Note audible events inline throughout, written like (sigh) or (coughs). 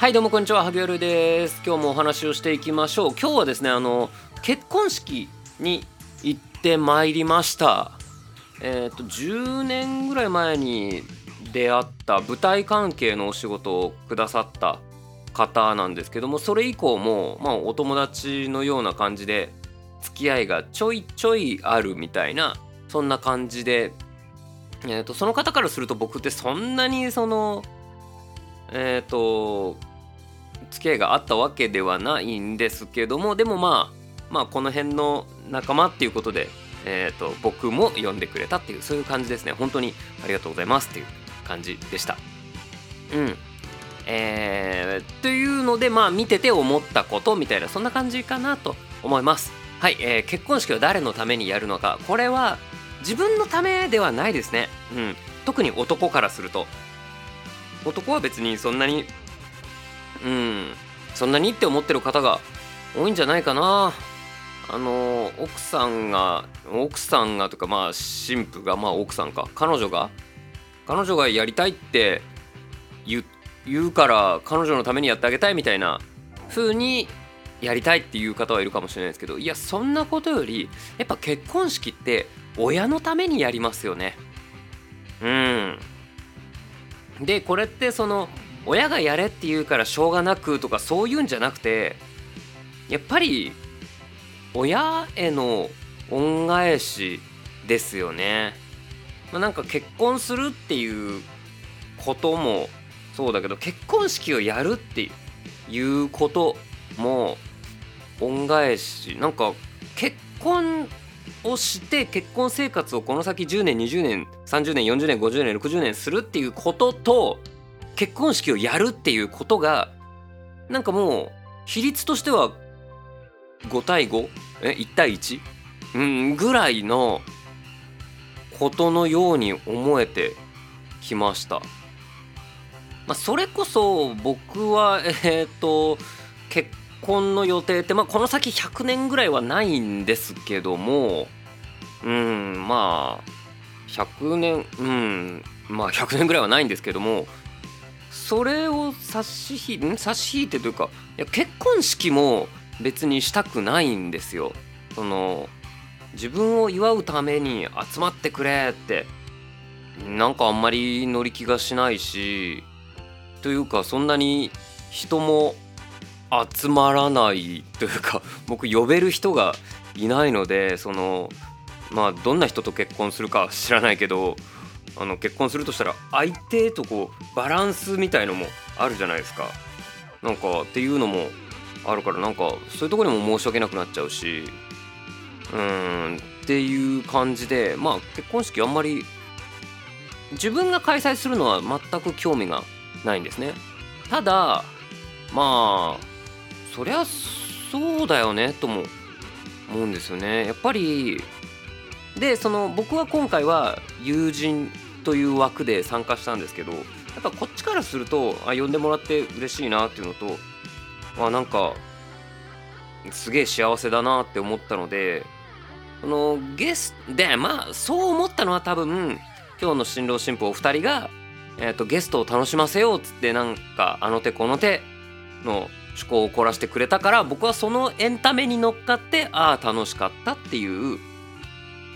はいどうもこんにちは。萩原です。今日もお話をしていきましょう。今日はですねあの結婚式に行ってまいりました。えっ、と10年ぐらい前に出会った舞台関係のお仕事をくださった方なんですけどもそれ以降もまあお友達のような感じで付き合いがちょいちょいあるみたいなそんな感じでえーと、その方からすると僕ってそんなにそのえっ、ー、と付き合いがあったわけではないんですけどもでもまあまあこの辺の仲間っていうことで、えーと、僕も呼んでくれたっていうそういう感じですね。本当にありがとうございますっていう感じでした。うん。えー、というのでまあ見てて思ったことみたいなそんな感じかなと思います。はい、えー、結婚式を誰のためにやるのか。これは自分のためではないですね。うん。特に男からすると。男は別にそんなにうん。そんなにって思ってる方が多いんじゃないかな。あの奥さんが奥さんがとかまあ新婦がまあ奥さんか。彼女が？彼女がやりたいって言うから彼女のためにやってあげたいみたいな風にやりたいっていう方はいるかもしれないですけどいやそんなことよりやっぱ結婚式って親のためにやりますよね。うん。でこれってその親がやれって言うからしょうがなくとかそういうんじゃなくてやっぱり親への恩返しですよね。まあ、なんか結婚するっていうこともそうだけど結婚式をやるっていうことも恩返しなんか結婚をして結婚生活をこの先10年20年30年40年50年60年するっていうことと結婚式をやるっていうことがなんかもう比率としては5対 5? え1対 1? うんぐらいのことのように思えてきました。まあ、それこそ僕はえっ、ー、と結婚の予定って、まあ、この先100年ぐらいはないんですけどもうんまあ100年うんまあ100年ぐらいはないんですけどもそれを差し引い差し引いてというかいや結婚式も別にしたくないんですよ。その自分を祝うために集まってくれってなんかあんまり乗り気がしないしというかそんなに人も集まらないというか (laughs) 僕呼べる人がいないのでそのまあどんな人と結婚するか知らないけどあの結婚するとしたら相手とこうバランスみたいのもあるじゃないですか。なんかっていうのもあるからなんかそういうとこにも申し訳なくなっちゃうしうんっていう感じでまあ結婚式あんまり自分が開催するのは全く興味がないんですね。ただまあそりゃそうだよねとも思うんですよね。やっぱりでその僕は今回は友人という枠で参加したんですけどやっぱこっちからするとあ呼んでもらって嬉しいなっていうのとあなんかすげえ幸せだなって思ったのでそのゲストでまあそう思ったのは多分今日の新郎新婦お二人が、えーと、ゲストを楽しませようっつってなんかあの手この手の趣向を凝らしてくれたから僕はそのエンタメに乗っかってああ楽しかったっていう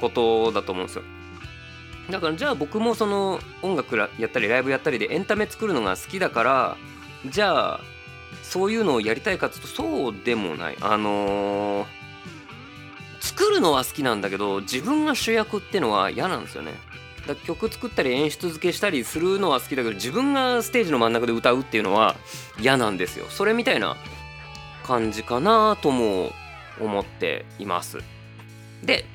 ことだと思うんですよ。だからじゃあ僕もその音楽やったりライブやったりでエンタメ作るのが好きだからじゃあそういうのをやりたいかっていうとそうでもない。あのー、作るのは好きなんだけど自分が主役ってのは嫌なんですよね。だ曲作ったり演出付けしたりするのは好きだけど自分がステージの真ん中で歌うっていうのは嫌なんですよ。それみたいな感じかなとも思っています。で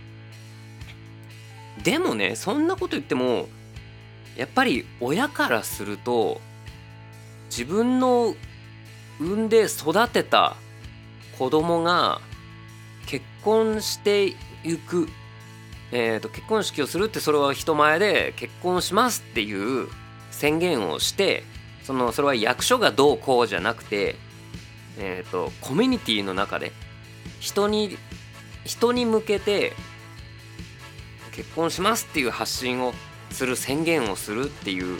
でもねそんなこと言ってもやっぱり親からすると自分の産んで育てた子供が結婚していく、えーと、結婚式をするってそれは人前で結婚しますっていう宣言をしてそのそれは役所がどうこうじゃなくて、えーとコミュニティの中で人に人に向けて結婚しますっていう発信をする宣言をするっていう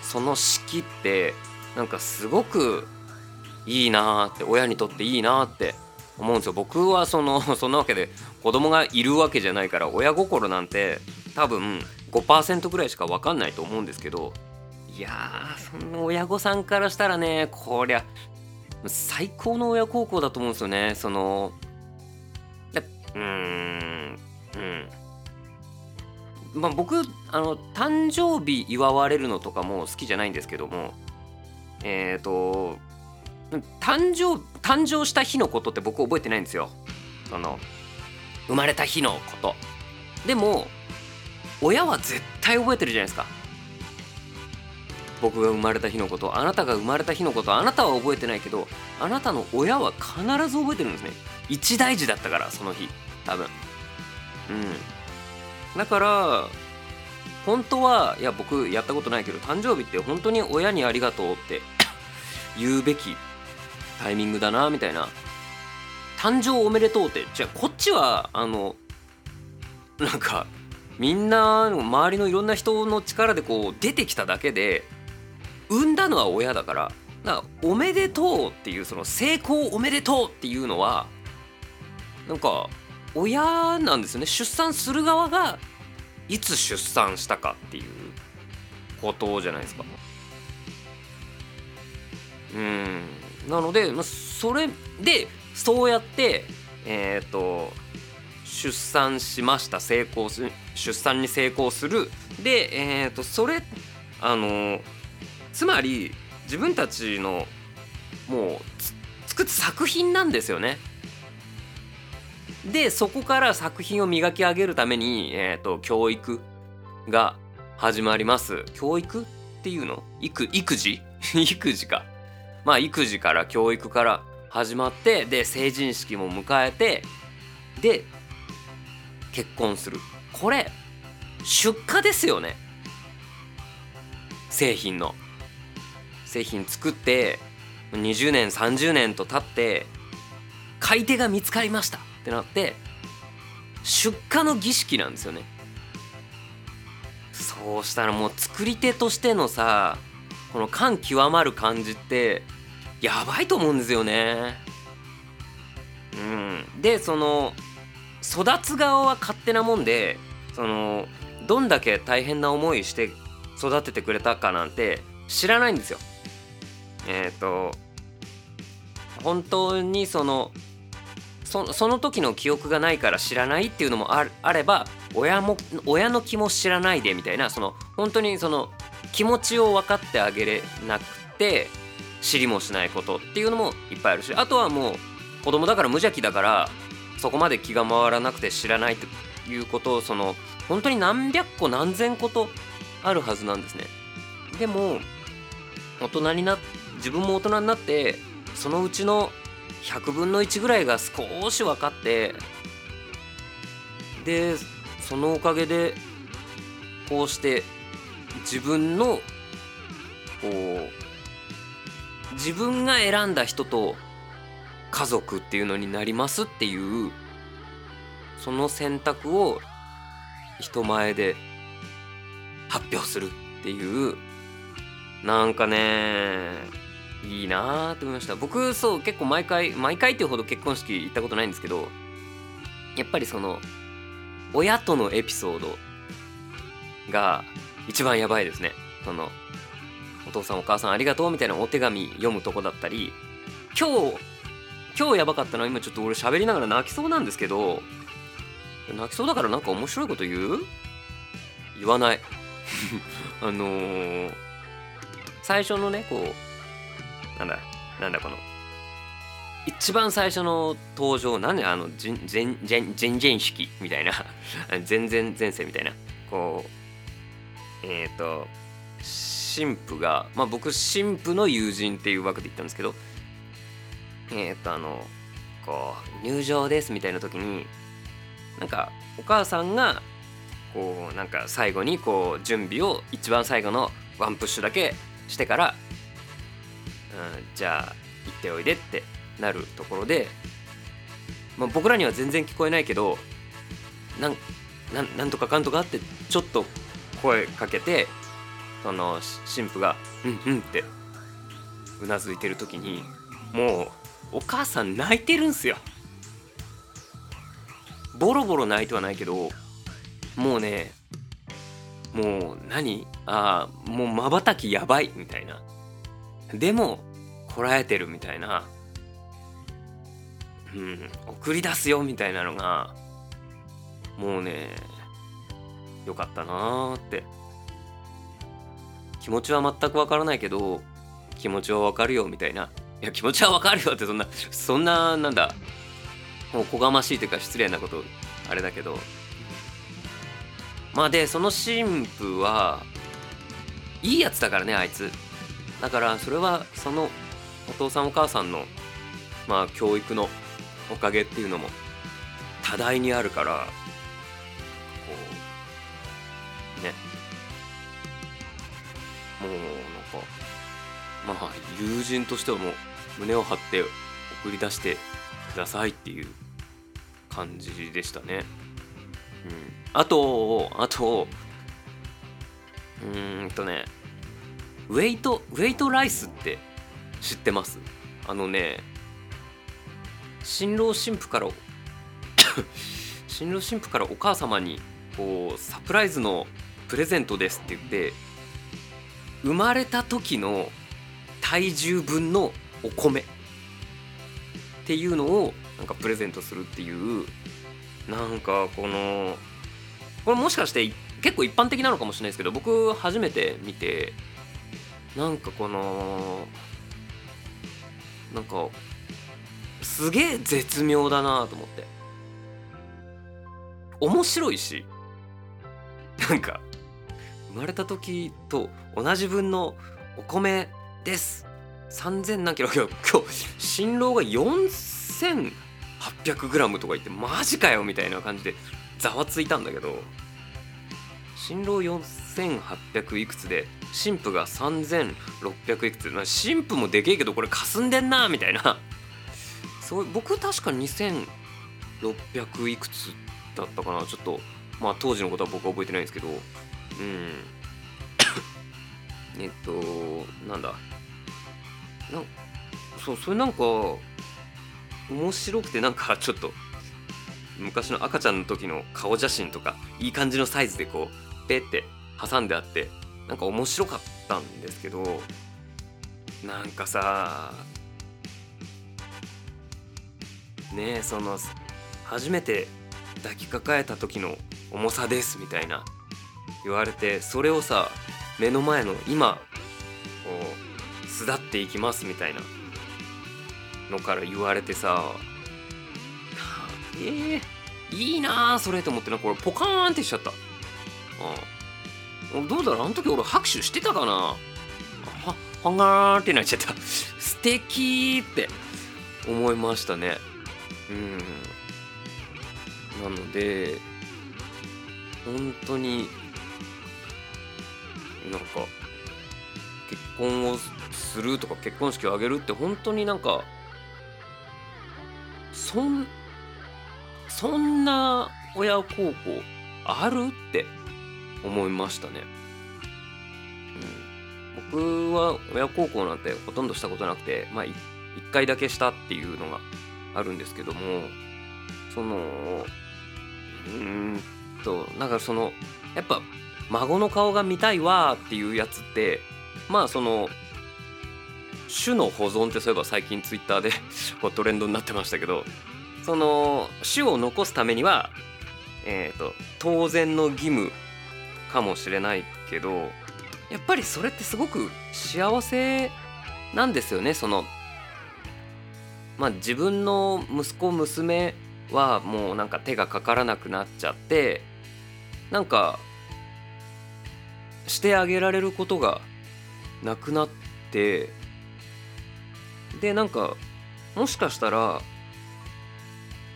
その式ってなんかすごくいいなーって親にとっていいなって思うんですよ。僕はその (laughs) そんなわけで子供がいるわけじゃないから親心なんて多分5%ぐらいしか分かんないと思うんですけどいやーその親御さんからしたらねこりゃ最高の親孝行だと思うんですよね。そのうんうん。まあ僕あの誕生日祝われるのとかも好きじゃないんですけどもえっ、ー、と誕生誕生した日のことって僕覚えてないんですよ。その生まれた日のこと。でも親は絶対覚えてるじゃないですか。僕が生まれた日のことあなたが生まれた日のことあなたは覚えてないけどあなたの親は必ず覚えてるんですね。一大事だったからその日。多分。うん。だから本当はいや僕やったことないけど誕生日って本当に親にありがとうって (coughs) 言うべきタイミングだなみたいな。誕生おめでとうってじゃあこっちはあのなんかみんな周りのいろんな人の力でこう出てきただけで産んだのは親だからだからおめでとうっていうその成功おめでとうっていうのはなんか親なんですよね。出産する側がいつ出産したかっていうことじゃないですか。うん。なので、ま、それでそうやってえっ、ー、と出産しました。成功す出産に成功する。でえっ、ー、とそれあのつまり自分たちのもう作った作品なんですよね。でそこから作品を磨き上げるために、えーと、教育が始まります。教育っていうの？育育児？(laughs) 育児か。まあ育児から教育から始まってで成人式も迎えてで結婚する。これ出荷ですよね。製品の。製品作って20年30年と経って買い手が見つかりました。ってなって出荷の儀式なんですよね。そうしたらもう作り手としてのさこの感極まる感じってやばいと思うんですよね。うん。でその育つ側は勝手なもんでそのどんだけ大変な思いして育ててくれたかなんて知らないんですよ。えっ、ー、と本当にそのそその時の記憶がないから知らないっていうのもああれば親も親の気も知らないでみたいなその本当にその気持ちを分かってあげれなくて知りもしないことっていうのもいっぱいあるしあとはもう子供だから無邪気だからそこまで気が回らなくて知らないということをその本当に何百個何千個とあるはずなんですね。でも大人にな自分も大人になってそのうちの100分の1ぐらいが少し分かってでそのおかげでこうして自分のこう自分が選んだ人と家族っていうのになりますっていうその選択を人前で発表するっていうなんかねいいなーって思いました。僕そう結構毎回毎回っていうほど結婚式行ったことないんですけどやっぱりその親とのエピソードが一番やばいですね。そのお父さんお母さんありがとうみたいなお手紙読むとこだったり今日今日やばかったのは今ちょっと俺喋りながら泣きそうなんですけど泣きそうだからなんか面白いこと言う？言わない。(laughs) あのー、最初のねこうなんだなんだこの。一番最初の登場なんであの全全全然式みたいな。(laughs) 全然前世みたいな。こうえっ、ー、と神父がまあ僕神父の友人っていう枠で言ったんですけどえっ、ー、とあのこう入場ですみたいな時になんかお母さんがこうなんか最後にこう準備を一番最後のワンプッシュだけしてから、じゃあ行っておいでってなるところで、まあ、僕らには全然聞こえないけどなんなんなんとかかんとかってちょっと声かけてその神父が「うんうん」ってうなずいてる時にもうお母さん泣いてるんすよ。ボロボロ泣いてはないけどもうねもう何？ああもうまばたきやばいみたいな。でもこらえてるみたいな。うん送り出すよみたいなのがもうねよかったなーって。気持ちは全くわからないけど気持ちはわかるよみたいな。いや気持ちはわかるよってそんなそんななんだおこがましいというか失礼なことあれだけど。まあでその神父はいいやつだからねあいつ。だからそれはそのお父さんお母さんのまあ教育のおかげっていうのも多大にあるからこうねもうなんかまあ友人としてはもう胸を張って送り出してくださいっていう感じでしたね。うん、あとあとうーんとねウェイトウェイトライスって知ってます？あのね新郎新婦から (coughs) 新郎新婦からお母様にこうサプライズのプレゼントですって言って生まれた時の体重分のお米っていうのをなんかプレゼントするっていうなんかこのこれもしかして結構一般的なのかもしれないですけど僕初めて見てなんかこのなんかすげえ絶妙だなと思って。面白いし。なんか生まれた時と同じ分のお米です。3000何キロ。今日新郎が 4800g とか言ってマジかよみたいな感じでざわついたんだけど新郎4800いくつで新婦が3600いくつ、まあ、新婦もでけえけどこれ霞んでんなみたいな。そう僕確か2600いくつだったかな。ちょっとまあ当時のことは僕は覚えてないんですけど。うん。えっとなんだ。なそうそれなんか面白くてなんかちょっと昔の赤ちゃんの時の顔写真とかいい感じのサイズでこうペって挟んであってなんか面白かったんですけどなんかさねえその初めて抱きかかえた時の重さですみたいな言われてそれをさ目の前の今こう巣立っていきますみたいなのから言われてさえー、いいなそれと思ってなこれポカーンってしちゃった。うん。どうだろう？あの時俺拍手してたかな？ははんがーってなっちゃった。(laughs) 素敵って思いましたね。うん。なので本当になんか結婚をするとか結婚式を挙げるって本当になんかそんそんな親孝行ある？って思いましたね、うん、僕は親孝行なんてほとんどしたことなくてまあ1回だけしたっていうのがあるんですけどもそのうんとなんかそのやっぱ孫の顔が見たいわっていうやつってまあその種の保存ってそういえば最近ツイッターで (laughs) トレンドになってましたけどその種を残すためにはえっ、ー、と当然の義務かもしれないけどやっぱりそれってすごく幸せなんですよね。そのまあ自分の息子娘はもうなんか手がかからなくなっちゃってなんかしてあげられることがなくなってでなんかもしかしたら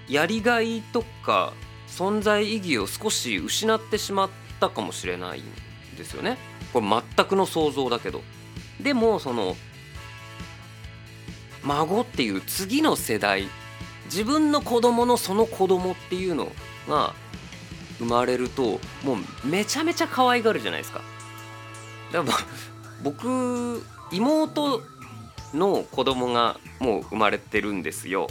やりがいとか存在意義を少し失ってしまったかもしれないんですよね。これ全くの想像だけど。でもその孫っていう次の世代自分の子供のその子供っていうのが生まれるともうめちゃめちゃ可愛がるじゃないですか。だから僕妹の子供がもう生まれてるんですよ。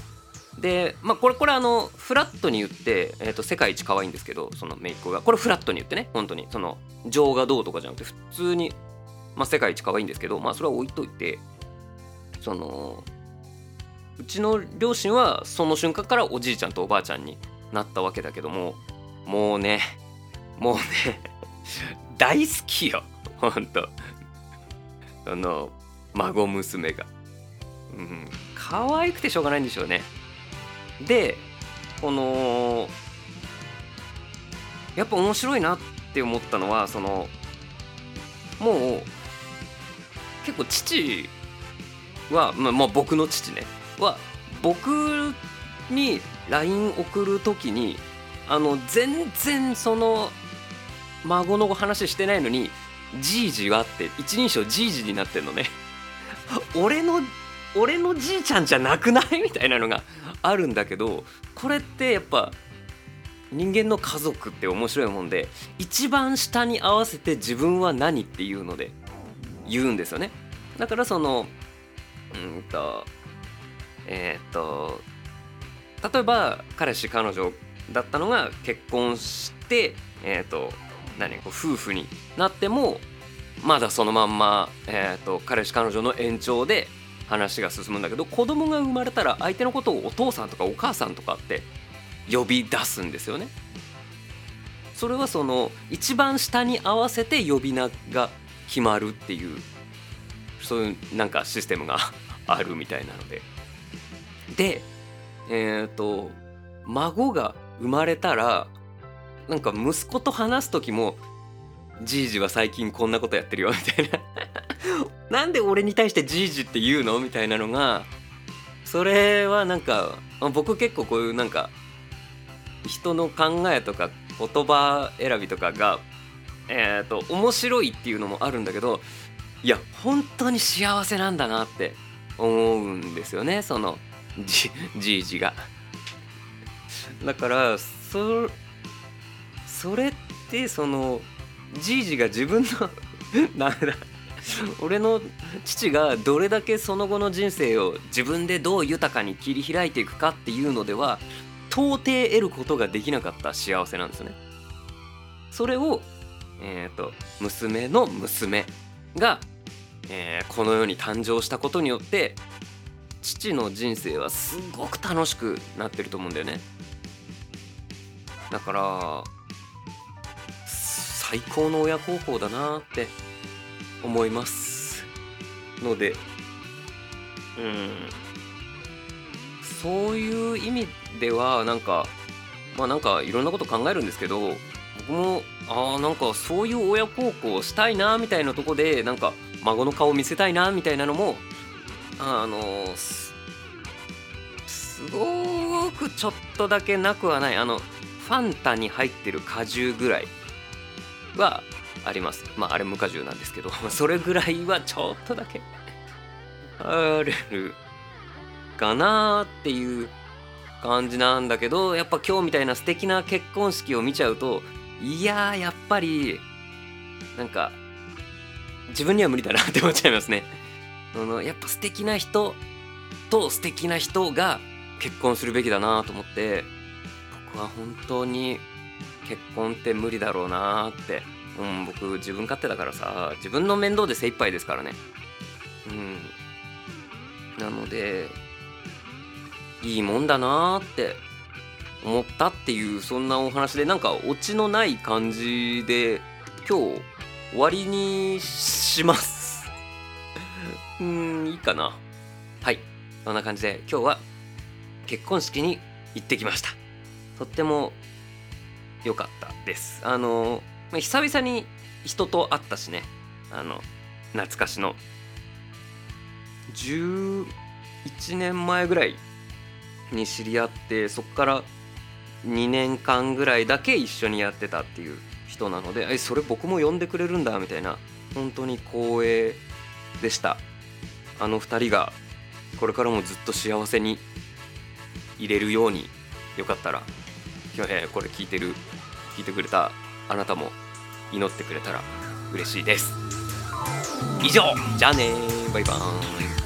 でまあこれこれあのフラットに言って、えー、と世界一可愛いんですけどその姪っ子が。これフラットに言ってね本当に。その情がどうとかじゃなくて普通に、まあ、世界一可愛いんですけどまあそれは置いといてそのうちの両親はその瞬間からおじいちゃんとおばあちゃんになったわけだけどももうねもうね (laughs) 大好きよ。ほんとあの孫娘が。うん。可愛くてしょうがないんでしょうね。でこのやっぱ面白いなって思ったのはそのもう結構父は、まあ、まあ僕の父ね。は僕に LINE 送る時にあの全然その孫の話してないのに「じいじは」って一人称じいじになってんのね。(laughs) 俺の俺のじいちゃんじゃなくない？みたいなのがあるんだけどこれってやっぱ人間の家族って面白いもんで一番下に合わせて自分は何っていうので言うんですよね。だからそのうんとえー、っと例えば彼氏彼女だったのが結婚してえー、っと何こう夫婦になってもまだそのまんま、えーと、彼氏彼女の延長で話が進むんだけど子供が生まれたら相手のことをお父さんとかお母さんとかって呼び出すんですよね。それはその一番下に合わせて呼び名が決まるっていうそういうなんかシステムがあるみたいなので。でえっ、ー、と孫が生まれたらなんか息子と話す時もじいじは最近こんなことやってるよみたいななんで俺に対してじいじって言うの？みたいなのがそれはなんか僕結構こういうなんか人の考えとか言葉選びとかがえっ、ー、と面白いっていうのもあるんだけどいや本当に幸せなんだなって思うんですよねそのじじいじが。だからそそれってそのじいじが自分の (laughs) ダメだ (laughs) 俺の父がどれだけその後の人生を自分でどう豊かに切り開いていくかっていうのでは到底得ることができなかった幸せなんですね。それを、えーと、娘の娘が、えー、この世に誕生したことによって父の人生はすごく楽しくなってると思うんだよね。だから最高の親孝行だなって思いますのでうんそういう意味ではなんかまあなんかいろんなこと考えるんですけど僕もああなんかそういう親孝行したいなみたいなとこでなんか孫の顔見せたいなみたいなのもあのすごくちょっとだけなくはない。あのファンタに入ってる果汁ぐらいはありますまああれ無果汁なんですけど (laughs) それぐらいはちょっとだけあるかなっていう感じなんだけどやっぱ今日みたいな素敵な結婚式を見ちゃうといややっぱりなんか自分には無理だなって思っちゃいますね。そのやっぱ素敵な人と素敵な人が結婚するべきだなと思って僕は本当に結婚って無理だろうなってうん僕自分勝手だからさ自分の面倒で精一杯ですからね。うん。なのでいいもんだなって思ったっていうそんなお話でなんかオチのない感じで今日終わりにします。(laughs) うんいいかな。はい。そんな感じで今日は結婚式に行ってきました。とっても良かったです。あのま久々に人と会ったしね。あの懐かしの。11年前ぐらいに知り合ってそっから2年間ぐらいだけ一緒にやってたっていう人なのでえそれ僕も呼んでくれるんだみたいな本当に光栄でした。あの2人がこれからもずっと幸せにいれるようによかったら今日、これ聞いてる聞いてくれたあなたも祈ってくれたら嬉しいです。以上じゃあねバイバーイ。